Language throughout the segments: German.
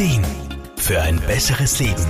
Ideen für ein besseres Leben.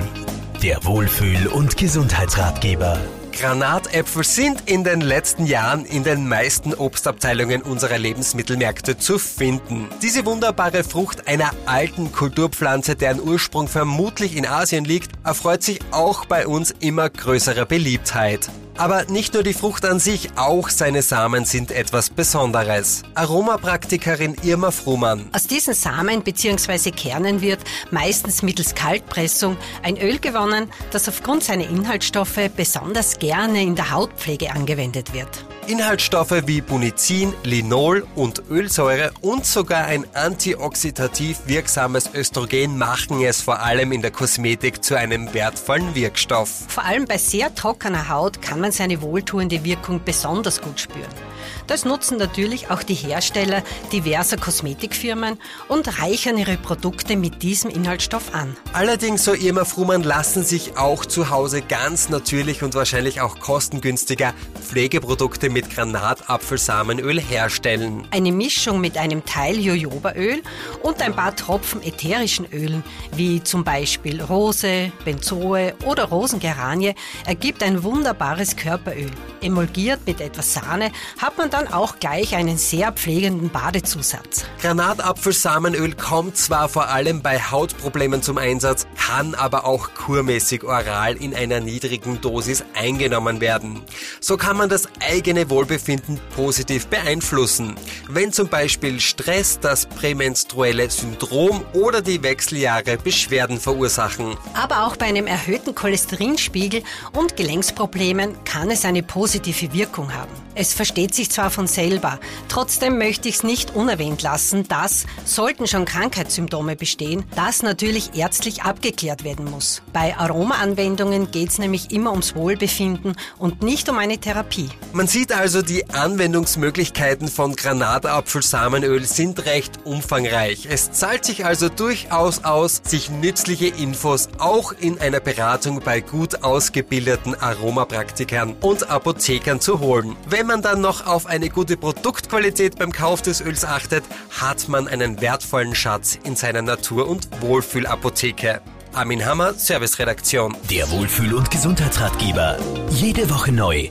Der Wohlfühl- und Gesundheitsratgeber. Granatäpfel sind in den letzten Jahren in den meisten Obstabteilungen unserer Lebensmittelmärkte zu finden. Diese wunderbare Frucht einer alten Kulturpflanze, deren Ursprung vermutlich in Asien liegt, erfreut sich auch bei uns immer größerer Beliebtheit. Aber nicht nur die Frucht an sich, auch seine Samen sind etwas Besonderes. Aromapraktikerin Irma Frumann. Aus diesen Samen bzw. Kernen wird meistens mittels Kaltpressung ein Öl gewonnen, das aufgrund seiner Inhaltsstoffe besonders gerne in der Hautpflege angewendet wird. Inhaltsstoffe wie Bunizin, Linol und Ölsäure und sogar ein antioxidativ wirksames Östrogen machen es vor allem in der Kosmetik zu einem wertvollen Wirkstoff. Vor allem bei sehr trockener Haut kann man seine wohltuende Wirkung besonders gut spüren. Das nutzen natürlich auch die Hersteller diverser Kosmetikfirmen und reichern ihre Produkte mit diesem Inhaltsstoff an. Allerdings, so Irma Frumann, lassen sich auch zu Hause ganz natürlich und wahrscheinlich auch kostengünstiger Pflegeprodukte mit Granatapfelsamenöl herstellen. Eine Mischung mit einem Teil Jojobaöl und ein paar Tropfen ätherischen Ölen, wie zum Beispiel Rose, Benzoe oder Rosengeranie, ergibt ein wunderbares Körperöl. Emulgiert mit etwas Sahne hat man dann auch gleich einen sehr pflegenden Badezusatz. Granatapfelsamenöl kommt zwar vor allem bei Hautproblemen zum Einsatz, kann aber auch kurmäßig oral in einer niedrigen Dosis eingenommen werden. So kann man das eigene Wohlbefinden positiv beeinflussen. Wenn zum Beispiel Stress, das prämenstruelle Syndrom oder die Wechseljahre Beschwerden verursachen. Aber auch bei einem erhöhten Cholesterinspiegel und Gelenksproblemen kann es eine positive Wirkung haben. Es versteht sich zwar von selber, trotzdem möchte ich es nicht unerwähnt lassen, dass, sollten schon Krankheitssymptome bestehen, das natürlich ärztlich abgeklärt werden muss. Bei Aromaanwendungen geht es nämlich immer ums Wohlbefinden und nicht um eine Therapie. Man sieht also, die Anwendungsmöglichkeiten von Granatapfelsamenöl sind recht umfangreich. Es zahlt sich also durchaus aus, sich nützliche Infos auch in einer Beratung bei gut ausgebildeten Aromapraktikern und Apothekern zu holen. Wenn man dann noch auf eine gute Produktqualität beim Kauf des Öls achtet, hat man einen wertvollen Schatz in seiner Natur- und Wohlfühlapotheke. Armin Hammer, Serviceredaktion. Der Wohlfühl- und Gesundheitsratgeber. Jede Woche neu